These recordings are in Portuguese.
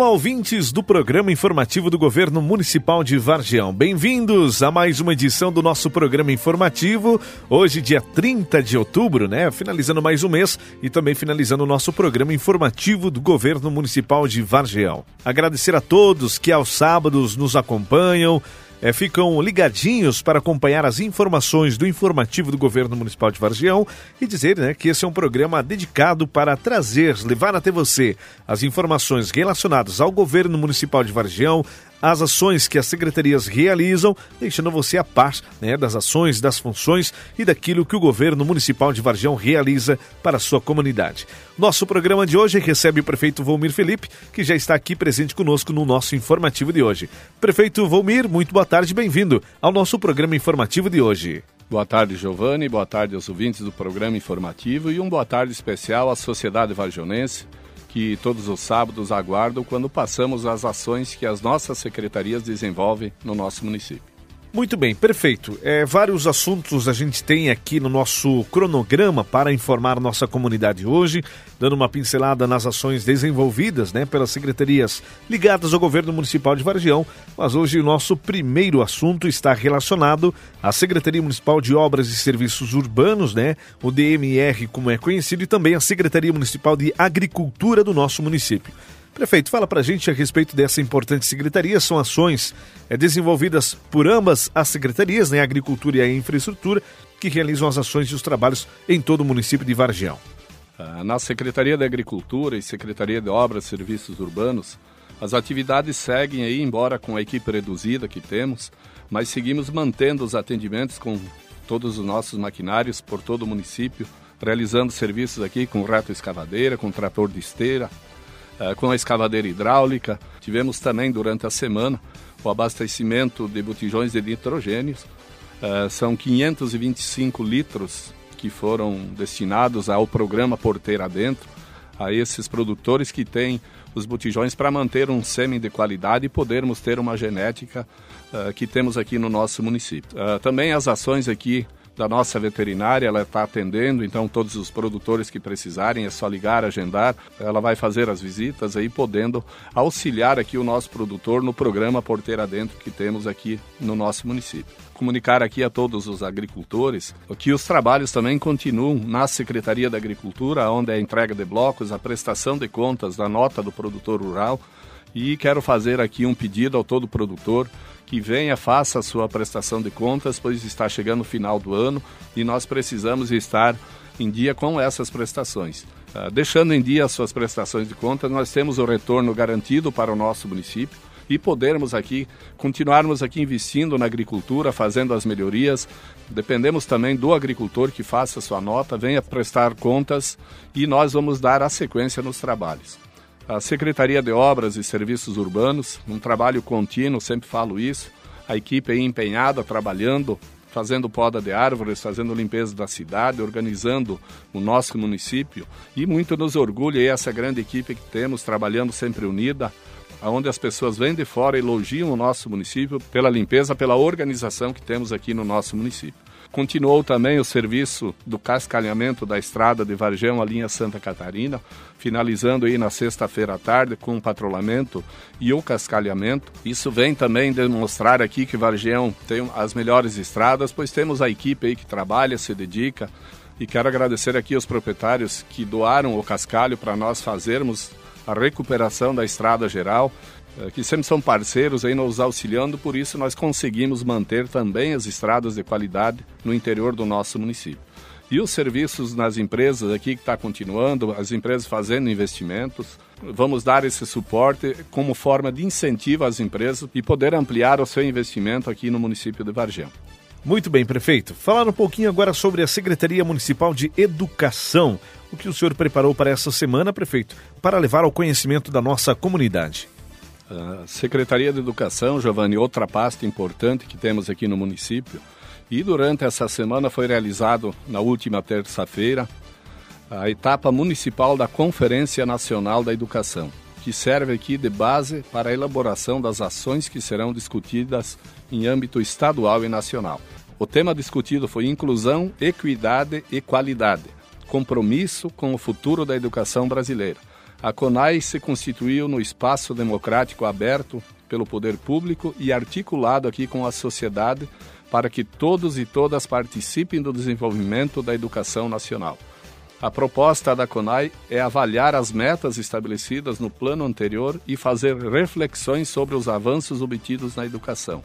Olá, ouvintes do programa informativo do Governo Municipal de Vargião. Bem-vindos a mais uma edição do nosso programa informativo. Hoje, dia 30 de outubro, né? Finalizando mais um mês e também finalizando o nosso programa informativo do Governo Municipal de Vargião. Agradecer a todos que aos sábados nos acompanham é, ficam ligadinhos para acompanhar as informações do informativo do Governo Municipal de Vargião e dizer né, que esse é um programa dedicado para trazer, levar até você as informações relacionadas ao Governo Municipal de Vargião, as ações que as secretarias realizam, deixando você a par né, das ações, das funções e daquilo que o governo municipal de Vargião realiza para a sua comunidade. Nosso programa de hoje recebe o prefeito Volmir Felipe, que já está aqui presente conosco no nosso informativo de hoje. Prefeito Volmir, muito boa tarde, bem-vindo ao nosso programa informativo de hoje. Boa tarde, Giovanni, boa tarde aos ouvintes do programa informativo e um boa tarde especial à sociedade vargionense que todos os sábados aguardam quando passamos as ações que as nossas secretarias desenvolvem no nosso município. Muito bem, perfeito. É, vários assuntos a gente tem aqui no nosso cronograma para informar nossa comunidade hoje, dando uma pincelada nas ações desenvolvidas né, pelas secretarias ligadas ao governo municipal de Vargião. Mas hoje o nosso primeiro assunto está relacionado à Secretaria Municipal de Obras e Serviços Urbanos, né, o DMR, como é conhecido, e também a Secretaria Municipal de Agricultura do nosso município. Prefeito, fala para a gente a respeito dessa importante secretaria. São ações é, desenvolvidas por ambas as secretarias, né, a Agricultura e a Infraestrutura, que realizam as ações e os trabalhos em todo o município de Vargião. Ah, na Secretaria da Agricultura e Secretaria de Obras e Serviços Urbanos, as atividades seguem aí, embora com a equipe reduzida que temos, mas seguimos mantendo os atendimentos com todos os nossos maquinários por todo o município, realizando serviços aqui com reto escavadeira, com trator de esteira, com a escavadeira hidráulica. Tivemos também durante a semana o abastecimento de botijões de nitrogênio. Eh, são 525 litros que foram destinados ao programa Porteira Dentro, a esses produtores que têm os botijões para manter um sêmen de qualidade e podermos ter uma genética uh, que temos aqui no nosso município. Uh, também as ações aqui da nossa veterinária, ela está atendendo, então todos os produtores que precisarem é só ligar, agendar, ela vai fazer as visitas aí, podendo auxiliar aqui o nosso produtor no programa Porteira Dentro que temos aqui no nosso município. Comunicar aqui a todos os agricultores que os trabalhos também continuam na Secretaria da Agricultura, onde é a entrega de blocos, a prestação de contas da nota do produtor rural, e quero fazer aqui um pedido ao todo produtor que venha, faça a sua prestação de contas, pois está chegando o final do ano e nós precisamos estar em dia com essas prestações. Uh, deixando em dia as suas prestações de contas, nós temos o retorno garantido para o nosso município e podermos aqui continuarmos aqui investindo na agricultura, fazendo as melhorias. Dependemos também do agricultor que faça sua nota, venha prestar contas e nós vamos dar a sequência nos trabalhos a Secretaria de Obras e Serviços Urbanos, um trabalho contínuo, sempre falo isso, a equipe aí empenhada, trabalhando, fazendo poda de árvores, fazendo limpeza da cidade, organizando o nosso município e muito nos orgulha essa grande equipe que temos, trabalhando sempre unida, onde as pessoas vêm de fora elogiam o nosso município pela limpeza, pela organização que temos aqui no nosso município. Continuou também o serviço do cascalhamento da estrada de Vargão à linha Santa Catarina, finalizando aí na sexta-feira à tarde com o patrulhamento e o cascalhamento. Isso vem também demonstrar aqui que Vargão tem as melhores estradas, pois temos a equipe aí que trabalha, se dedica. E quero agradecer aqui aos proprietários que doaram o cascalho para nós fazermos a recuperação da estrada geral que sempre são parceiros aí nos auxiliando, por isso nós conseguimos manter também as estradas de qualidade no interior do nosso município. E os serviços nas empresas aqui que está continuando, as empresas fazendo investimentos, vamos dar esse suporte como forma de incentivo às empresas e poder ampliar o seu investimento aqui no município de Vargem. Muito bem, prefeito. Falar um pouquinho agora sobre a Secretaria Municipal de Educação. O que o senhor preparou para essa semana, prefeito, para levar ao conhecimento da nossa comunidade? A Secretaria de Educação, Giovanni, outra pasta importante que temos aqui no município. E durante essa semana foi realizado, na última terça-feira, a etapa municipal da Conferência Nacional da Educação, que serve aqui de base para a elaboração das ações que serão discutidas em âmbito estadual e nacional. O tema discutido foi inclusão, equidade e qualidade, compromisso com o futuro da educação brasileira A CONAI se constituiu no espaço democrático aberto pelo poder público e articulado aqui com a sociedade para que todos e todas participem do desenvolvimento da educação nacional. A proposta da CONAI é avaliar as metas estabelecidas no plano anterior e fazer reflexões sobre os avanços obtidos na educação.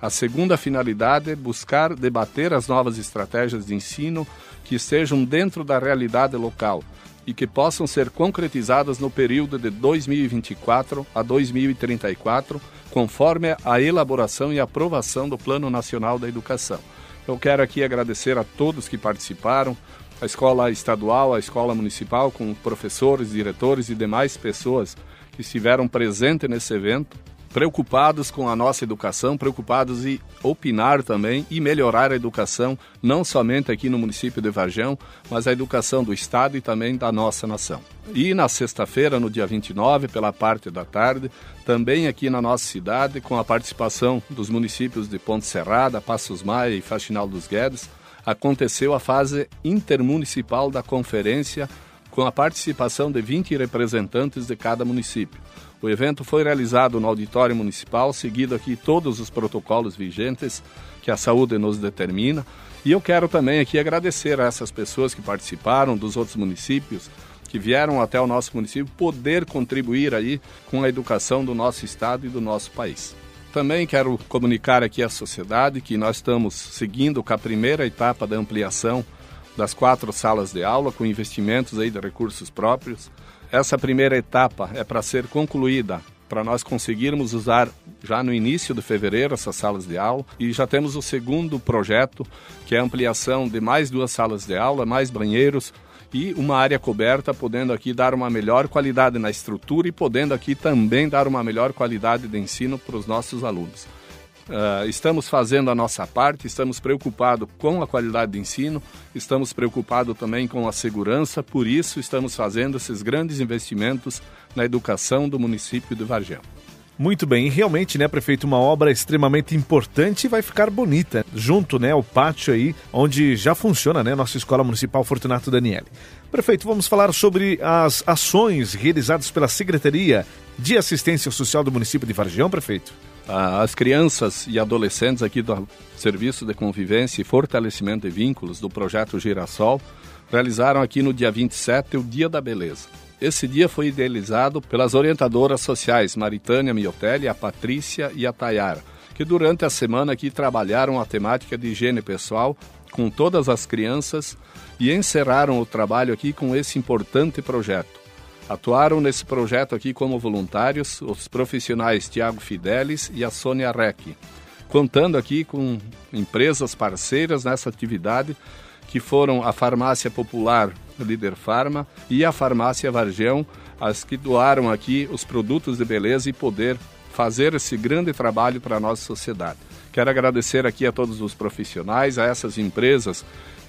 A segunda finalidade é buscar debater as novas estratégias de ensino que estejam dentro da realidade local e que possam ser concretizadas no período de 2024 a 2034, conforme a elaboração e aprovação do Plano Nacional da Educação. Eu quero aqui agradecer a todos que participaram, a escola estadual, a escola municipal, com professores, diretores e demais pessoas que estiveram presentes nesse evento preocupados com a nossa educação, preocupados em opinar também e melhorar a educação, não somente aqui no município de Varjão, mas a educação do Estado e também da nossa nação. E na sexta-feira, no dia 29, pela parte da tarde, também aqui na nossa cidade, com a participação dos municípios de Ponte Serrada, Passos Maia e Faxinal dos Guedes, aconteceu a fase intermunicipal da conferência com a participação de 20 representantes de cada município. O evento foi realizado no Auditório Municipal, seguindo aqui todos os protocolos vigentes que a saúde nos determina. E eu quero também aqui agradecer a essas pessoas que participaram dos outros municípios, que vieram até o nosso município, poder contribuir aí com a educação do nosso estado e do nosso país. Também quero comunicar aqui à sociedade que nós estamos seguindo com a primeira etapa da ampliação das quatro salas de aula, com investimentos aí de recursos próprios. Essa primeira etapa é para ser concluída para nós conseguirmos usar já no início de fevereiro essas salas de aula e já temos o segundo projeto, que é a ampliação de mais duas salas de aula, mais banheiros e uma área coberta, podendo aqui dar uma melhor qualidade na estrutura e podendo aqui também dar uma melhor qualidade de ensino para os nossos alunos. Uh, estamos fazendo a nossa parte, estamos preocupados com a qualidade de ensino, estamos preocupados também com a segurança, por isso estamos fazendo esses grandes investimentos na educação do município de Vargem. Muito bem, e realmente, né, prefeito, uma obra extremamente importante e vai ficar bonita, junto, né, ao pátio aí, onde já funciona, né, nossa Escola Municipal Fortunato Daniele. Prefeito, vamos falar sobre as ações realizadas pela Secretaria de Assistência Social do município de Vargião, prefeito? As crianças e adolescentes aqui do Serviço de Convivência e Fortalecimento de Vínculos do Projeto Girassol realizaram aqui no dia 27 o Dia da Beleza. Esse dia foi idealizado pelas orientadoras sociais Maritânia Miotelli, a Patrícia e a Tayara, que durante a semana aqui trabalharam a temática de higiene pessoal com todas as crianças e encerraram o trabalho aqui com esse importante projeto. Atuaram nesse projeto aqui como voluntários os profissionais Tiago Fidelis e a Sônia Reck, contando aqui com empresas parceiras nessa atividade que foram a Farmácia Popular Líder Farma e a Farmácia Vargão, as que doaram aqui os produtos de beleza e poder fazer esse grande trabalho para a nossa sociedade. Quero agradecer aqui a todos os profissionais, a essas empresas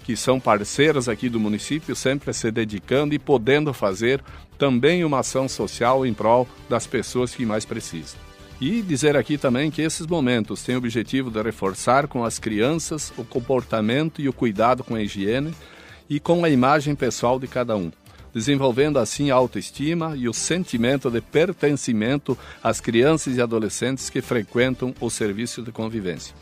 que são parceiras aqui do município, sempre se dedicando e podendo fazer também uma ação social em prol das pessoas que mais precisam. E dizer aqui também que esses momentos têm o objetivo de reforçar com as crianças o comportamento e o cuidado com a higiene e com a imagem pessoal de cada um, desenvolvendo assim a autoestima e o sentimento de pertencimento às crianças e adolescentes que frequentam o serviço de convivência.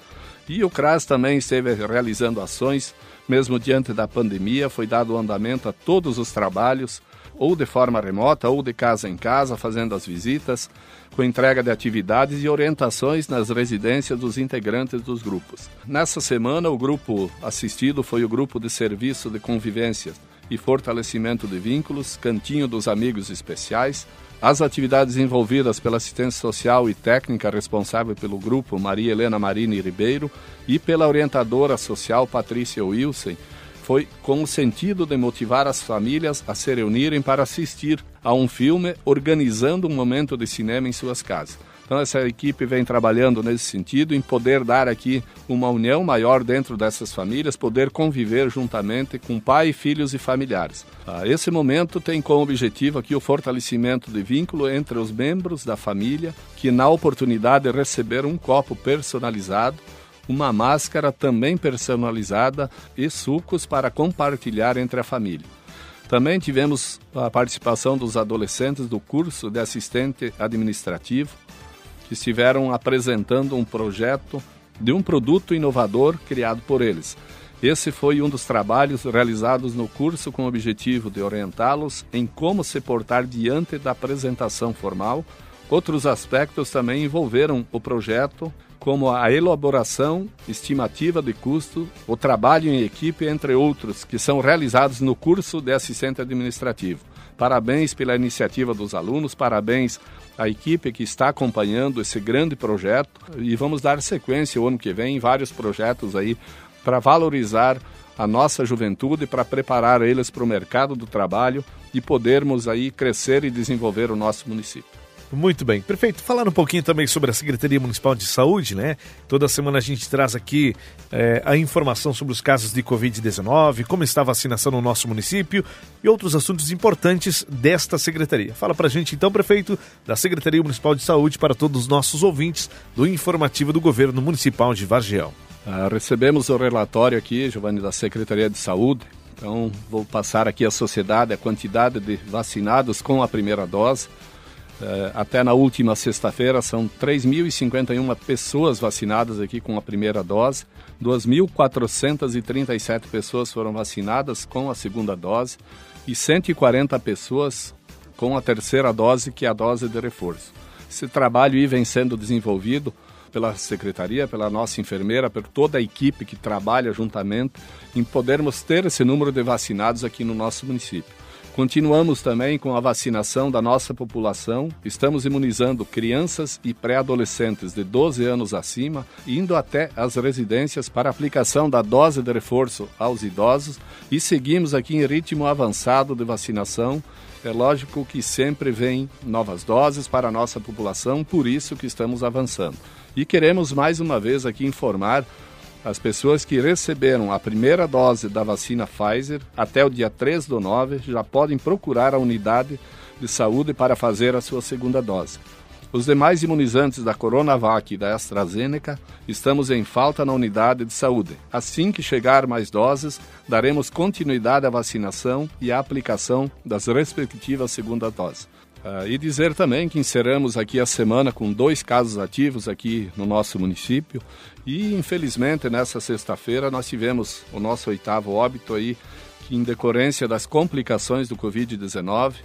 E o CRAS também esteve realizando ações, mesmo diante da pandemia, foi dado andamento a todos os trabalhos, ou de forma remota, ou de casa em casa, fazendo as visitas, com entrega de atividades e orientações nas residências dos integrantes dos grupos. Nessa semana, o grupo assistido foi o grupo de serviço de convivência e fortalecimento de vínculos, Cantinho dos Amigos Especiais, as atividades envolvidas pela assistência social e técnica responsável pelo grupo Maria Helena Marini Ribeiro e pela orientadora social Patrícia Wilson foi com o sentido de motivar as famílias a se reunirem para assistir a um filme organizando um momento de cinema em suas casas. Então essa equipe vem trabalhando nesse sentido, em poder dar aqui uma união maior dentro dessas famílias, poder conviver juntamente com pai, filhos e familiares. Ah, esse momento tem como objetivo aqui o fortalecimento de vínculo entre os membros da família, que na oportunidade de receber um copo personalizado, uma máscara também personalizada e sucos para compartilhar entre a família. Também tivemos a participação dos adolescentes do curso de assistente administrativo, que estiveram apresentando um projeto de um produto inovador criado por eles. Esse foi um dos trabalhos realizados no curso com o objetivo de orientá-los em como se portar diante da apresentação formal. Outros aspectos também envolveram o projeto, como a elaboração estimativa de custo, o trabalho em equipe, entre outros, que são realizados no curso de assistente administrativo. Parabéns pela iniciativa dos alunos, parabéns à equipe que está acompanhando esse grande projeto e vamos dar sequência o ano que vem em vários projetos aí para valorizar a nossa juventude, para preparar eles para o mercado do trabalho e podermos aí crescer e desenvolver o nosso município. Muito bem, perfeito. Falar um pouquinho também sobre a Secretaria Municipal de Saúde, né? Toda semana a gente traz aqui é, a informação sobre os casos de Covid-19, como está a vacinação no nosso município e outros assuntos importantes desta secretaria. Fala pra gente então, prefeito, da Secretaria Municipal de Saúde para todos os nossos ouvintes do informativo do Governo Municipal de Vargião. Ah, recebemos o relatório aqui, Giovanni, da Secretaria de Saúde. Então, vou passar aqui à sociedade a quantidade de vacinados com a primeira dose. Eh, até na última sexta-feira, são 3.051 pessoas vacinadas aqui com a primeira dose. 2.437 pessoas foram vacinadas com a segunda dose e 140 pessoas com a terceira dose, que é a dose de reforço. Esse trabalho vem sendo desenvolvido pela secretaria, pela nossa enfermeira, por toda a equipe que trabalha juntamente em podermos ter esse número de vacinados aqui no nosso município. Continuamos também com a vacinação da nossa população. Estamos imunizando crianças e pré-adolescentes de 12 anos acima, indo até as residências para aplicação da dose de reforço aos idosos e seguimos aqui em ritmo avançado de vacinação. É lógico que sempre vem novas doses para a nossa população, por isso que estamos avançando. E queremos mais uma vez aqui informar as pessoas que receberam a primeira dose da vacina Pfizer até o dia 3 do 9 já podem procurar a unidade de saúde para fazer a sua segunda dose. Os demais imunizantes da Coronavac e da AstraZeneca estamos em falta na unidade de saúde. Assim que chegar mais doses, daremos continuidade à vacinação e à aplicação das respectivas segunda doses. Uh, e dizer também que encerramos aqui a semana com dois casos ativos aqui no nosso município. E infelizmente nessa sexta-feira nós tivemos o nosso oitavo óbito aí em decorrência das complicações do Covid-19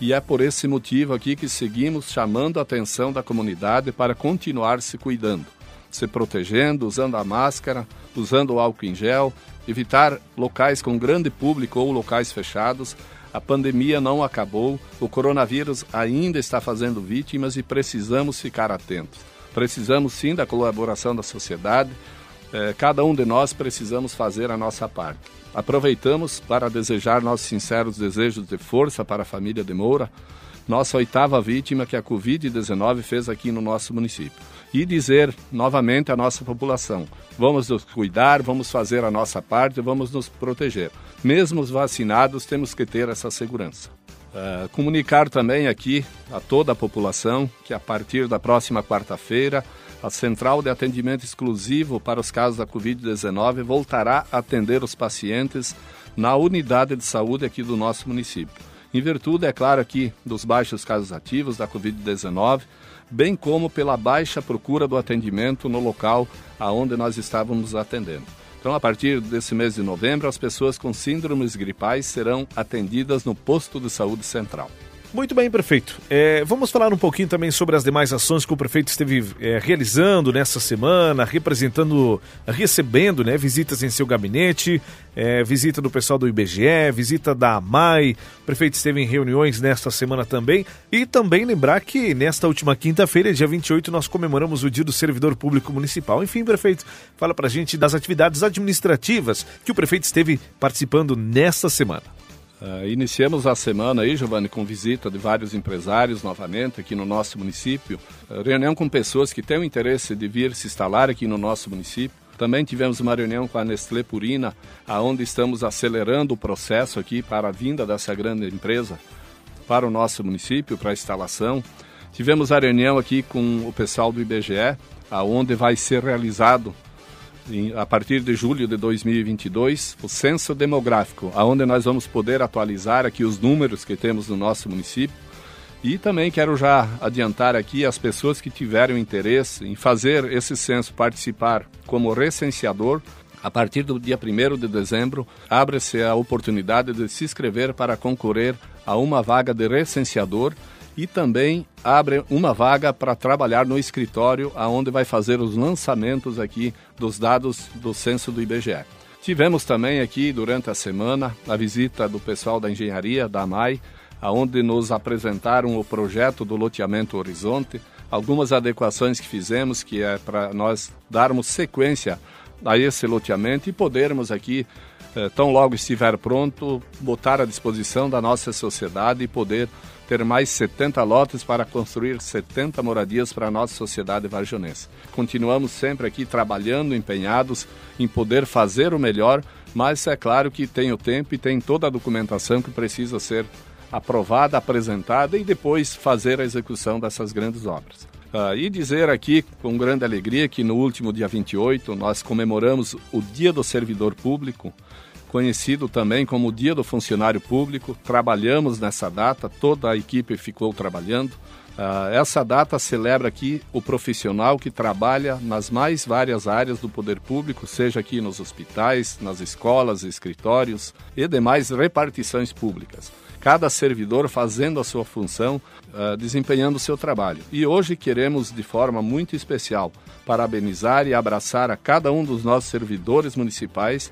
e é por esse motivo aqui que seguimos chamando a atenção da comunidade para continuar se cuidando, se protegendo, usando a máscara, usando o álcool em gel, evitar locais com grande público ou locais fechados a pandemia não acabou, o coronavírus ainda está fazendo vítimas e precisamos ficar atentos. Precisamos sim da colaboração da sociedade, é, cada um de nós precisamos fazer a nossa parte. Aproveitamos para desejar nossos sinceros desejos de força para a família de Moura, nossa oitava vítima que a Covid-19 fez aqui no nosso município. E dizer novamente à nossa população: vamos nos cuidar, vamos fazer a nossa parte, vamos nos proteger. Mesmo os vacinados, temos que ter essa segurança. Uh, comunicar também aqui a toda a população que a partir da próxima quarta-feira a Central de Atendimento Exclusivo para os casos da Covid-19 voltará a atender os pacientes na unidade de saúde aqui do nosso município em virtude, é claro, aqui dos baixos casos ativos da Covid-19, bem como pela baixa procura do atendimento no local aonde nós estávamos atendendo. Então, a partir desse mês de novembro, as pessoas com síndromes gripais serão atendidas no posto de saúde central. Muito bem, prefeito. É, vamos falar um pouquinho também sobre as demais ações que o prefeito esteve é, realizando nessa semana, representando, recebendo né, visitas em seu gabinete, é, visita do pessoal do IBGE, visita da AMAI. O prefeito esteve em reuniões nesta semana também. E também lembrar que nesta última quinta-feira, dia 28, nós comemoramos o Dia do Servidor Público Municipal. Enfim, prefeito, fala pra gente das atividades administrativas que o prefeito esteve participando nesta semana. Uh, iniciamos a semana aí, Giovanni, com visita de vários empresários novamente aqui no nosso município. Uh, reunião com pessoas que têm o interesse de vir se instalar aqui no nosso município. Também tivemos uma reunião com a Nestlé Purina, aonde estamos acelerando o processo aqui para a vinda dessa grande empresa para o nosso município, para a instalação. Tivemos a reunião aqui com o pessoal do IBGE, aonde vai ser realizado a partir de julho de 2022, o censo demográfico, aonde nós vamos poder atualizar aqui os números que temos no nosso município. E também quero já adiantar aqui as pessoas que tiverem interesse em fazer esse censo participar como recenseador, a partir do dia 1 de dezembro, abre-se a oportunidade de se inscrever para concorrer a uma vaga de recenseador e também abre uma vaga para trabalhar no escritório aonde vai fazer os lançamentos aqui dos dados do censo do IBGE. Tivemos também aqui durante a semana a visita do pessoal da engenharia da AMAI, aonde nos apresentaram o projeto do loteamento Horizonte, algumas adequações que fizemos que é para nós darmos sequência a esse loteamento e podermos aqui, eh, tão logo estiver pronto, botar à disposição da nossa sociedade e poder ter mais 70 lotes para construir 70 moradias para a nossa sociedade varjonense. Continuamos sempre aqui trabalhando, empenhados em poder fazer o melhor, mas é claro que tem o tempo e tem toda a documentação que precisa ser aprovada, apresentada e depois fazer a execução dessas grandes obras. Uh, e dizer aqui com grande alegria que no último dia 28 nós comemoramos o Dia do Servidor Público, conhecido também como Dia do Funcionário Público. Trabalhamos nessa data, toda a equipe ficou trabalhando. Uh, essa data celebra aqui o profissional que trabalha nas mais várias áreas do poder público, seja aqui nos hospitais, nas escolas, escritórios e demais repartições públicas cada servidor fazendo a sua função, uh, desempenhando o seu trabalho. E hoje queremos, de forma muito especial, parabenizar e abraçar a cada um dos nossos servidores municipais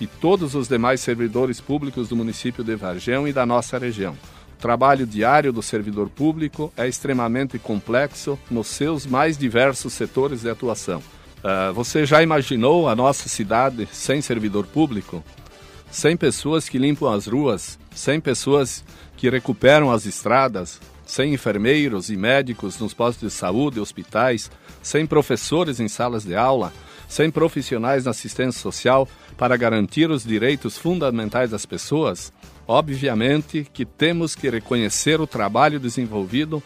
e todos os demais servidores públicos do município de Vargem e da nossa região. O trabalho diário do servidor público é extremamente complexo nos seus mais diversos setores de atuação. Uh, você já imaginou a nossa cidade sem servidor público? Sem pessoas que limpam as ruas, sem pessoas que recuperam as estradas, sem enfermeiros e médicos nos postos de saúde e hospitais, sem professores em salas de aula, sem profissionais na assistência social para garantir os direitos fundamentais das pessoas, obviamente que temos que reconhecer o trabalho desenvolvido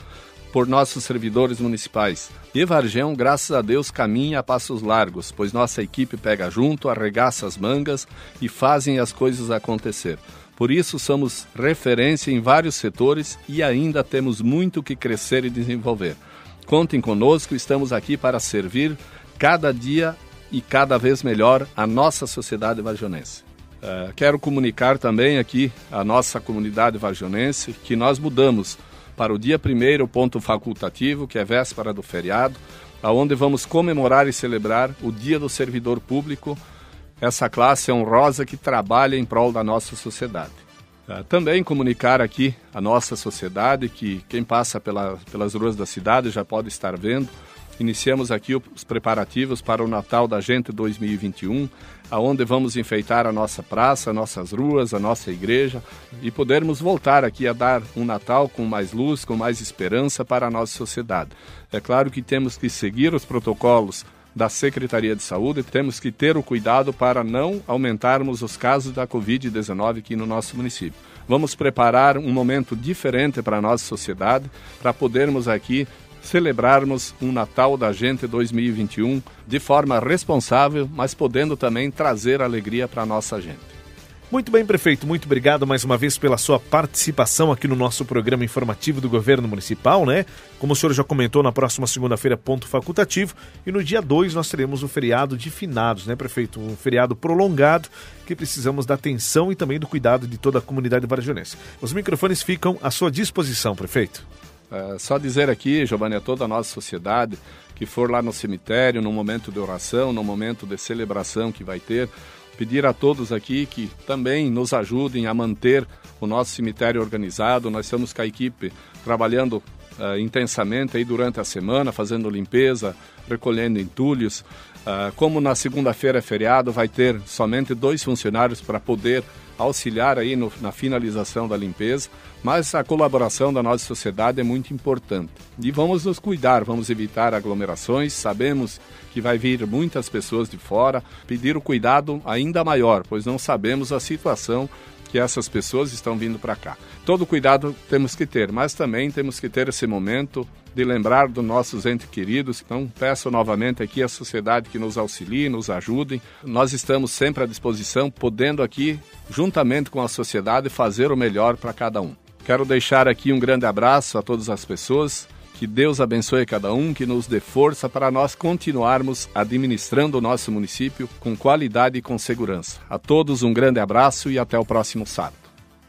por nossos servidores municipais. E Vargem, graças a Deus, caminha a passos largos, pois nossa equipe pega junto, arregaça as mangas e fazem as coisas acontecer. Por isso, somos referência em vários setores e ainda temos muito que crescer e desenvolver. Contem conosco, estamos aqui para servir cada dia e cada vez melhor a nossa sociedade varjonense. Uh, quero comunicar também aqui à nossa comunidade varjonense que nós mudamos para o dia primeiro, ponto facultativo, que é véspera do feriado, aonde vamos comemorar e celebrar o Dia do Servidor Público, essa classe honrosa que trabalha em prol da nossa sociedade. Uh, também comunicar aqui à nossa sociedade que quem passa pela, pelas ruas da cidade já pode estar vendo Iniciamos aqui os preparativos para o Natal da Gente 2021, aonde vamos enfeitar a nossa praça, nossas ruas, a nossa igreja e podermos voltar aqui a dar um Natal com mais luz, com mais esperança para a nossa sociedade. É claro que temos que seguir os protocolos da Secretaria de Saúde, temos que ter o cuidado para não aumentarmos os casos da Covid-19 aqui no nosso município. Vamos preparar um momento diferente para a nossa sociedade, para podermos aqui celebrarmos um Natal da Gente 2021 de forma responsável, mas podendo também trazer alegria para a nossa gente. Muito bem, prefeito. Muito obrigado mais uma vez pela sua participação aqui no nosso programa informativo do Governo Municipal, né? Como o senhor já comentou, na próxima segunda-feira, ponto facultativo. E no dia 2 nós teremos o feriado de finados, né, prefeito? Um feriado prolongado que precisamos da atenção e também do cuidado de toda a comunidade varjonense. Os microfones ficam à sua disposição, prefeito. É, só dizer aqui, Giovanni, a toda a nossa sociedade que for lá no cemitério, no momento de oração, no momento de celebração que vai ter, pedir a todos aqui que também nos ajudem a manter o nosso cemitério organizado. Nós estamos com a equipe trabalhando uh, intensamente aí durante a semana, fazendo limpeza, recolhendo entulhos. Uh, como na segunda-feira é feriado, vai ter somente dois funcionários para poder auxiliar aí no, na finalização da limpeza, mas a colaboração da nossa sociedade é muito importante. E vamos nos cuidar, vamos evitar aglomerações, sabemos que vai vir muitas pessoas de fora, pedir o cuidado ainda maior, pois não sabemos a situação que essas pessoas estão vindo para cá. Todo cuidado temos que ter, mas também temos que ter esse momento de lembrar dos nossos entes queridos. Então, peço novamente aqui à sociedade que nos auxilie, nos ajudem. Nós estamos sempre à disposição, podendo aqui, juntamente com a sociedade, fazer o melhor para cada um. Quero deixar aqui um grande abraço a todas as pessoas. Que Deus abençoe cada um, que nos dê força para nós continuarmos administrando o nosso município com qualidade e com segurança. A todos um grande abraço e até o próximo sábado.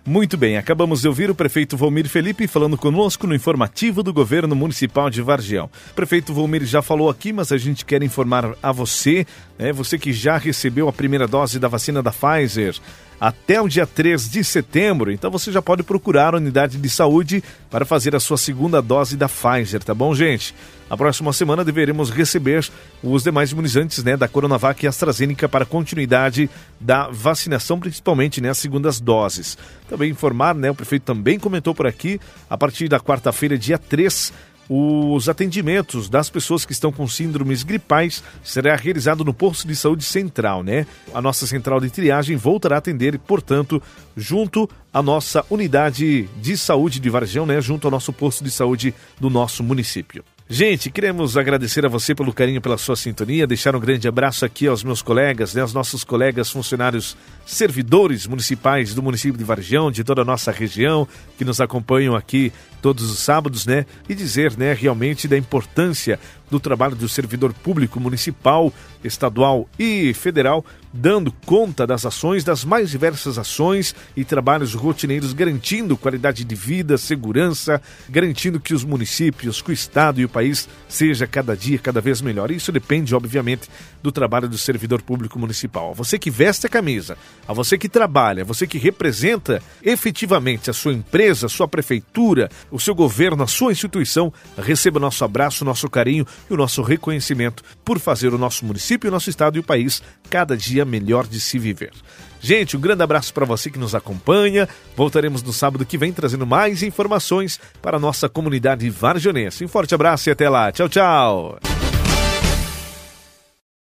Muito bem, acabamos de ouvir o prefeito Volmir Felipe falando conosco no informativo do governo municipal de Vargião. O prefeito Volmir já falou aqui, mas a gente quer informar a você, né, você que já recebeu a primeira dose da vacina da Pfizer, até o dia 3 de setembro. Então você já pode procurar a unidade de saúde para fazer a sua segunda dose da Pfizer, tá bom, gente? Na próxima semana deveremos receber os demais imunizantes né, da Coronavac e AstraZeneca para continuidade da vacinação, principalmente né, segundas doses. Também informar, né, o prefeito também comentou por aqui, a partir da quarta-feira, dia 3, os atendimentos das pessoas que estão com síndromes gripais será realizado no posto de saúde central, né? A nossa central de triagem voltará a atender, portanto, junto à nossa unidade de saúde de Varjão, né? Junto ao nosso posto de saúde do nosso município. Gente, queremos agradecer a você pelo carinho, pela sua sintonia, deixar um grande abraço aqui aos meus colegas, né, aos nossos colegas funcionários servidores municipais do município de Vargião, de toda a nossa região, que nos acompanham aqui todos os sábados, né, e dizer, né, realmente da importância do trabalho do servidor público municipal, estadual e federal, dando conta das ações, das mais diversas ações e trabalhos rotineiros, garantindo qualidade de vida, segurança, garantindo que os municípios, que o Estado e o país seja cada dia cada vez melhor. Isso depende, obviamente, do trabalho do servidor público municipal. A você que veste a camisa, a você que trabalha, a você que representa efetivamente a sua empresa, a sua prefeitura, o seu governo, a sua instituição, receba nosso abraço, nosso carinho e o nosso reconhecimento por fazer o nosso município, o nosso estado e o país cada dia melhor de se viver. Gente, um grande abraço para você que nos acompanha. Voltaremos no sábado que vem trazendo mais informações para a nossa comunidade varjonense. Um forte abraço e até lá. Tchau, tchau.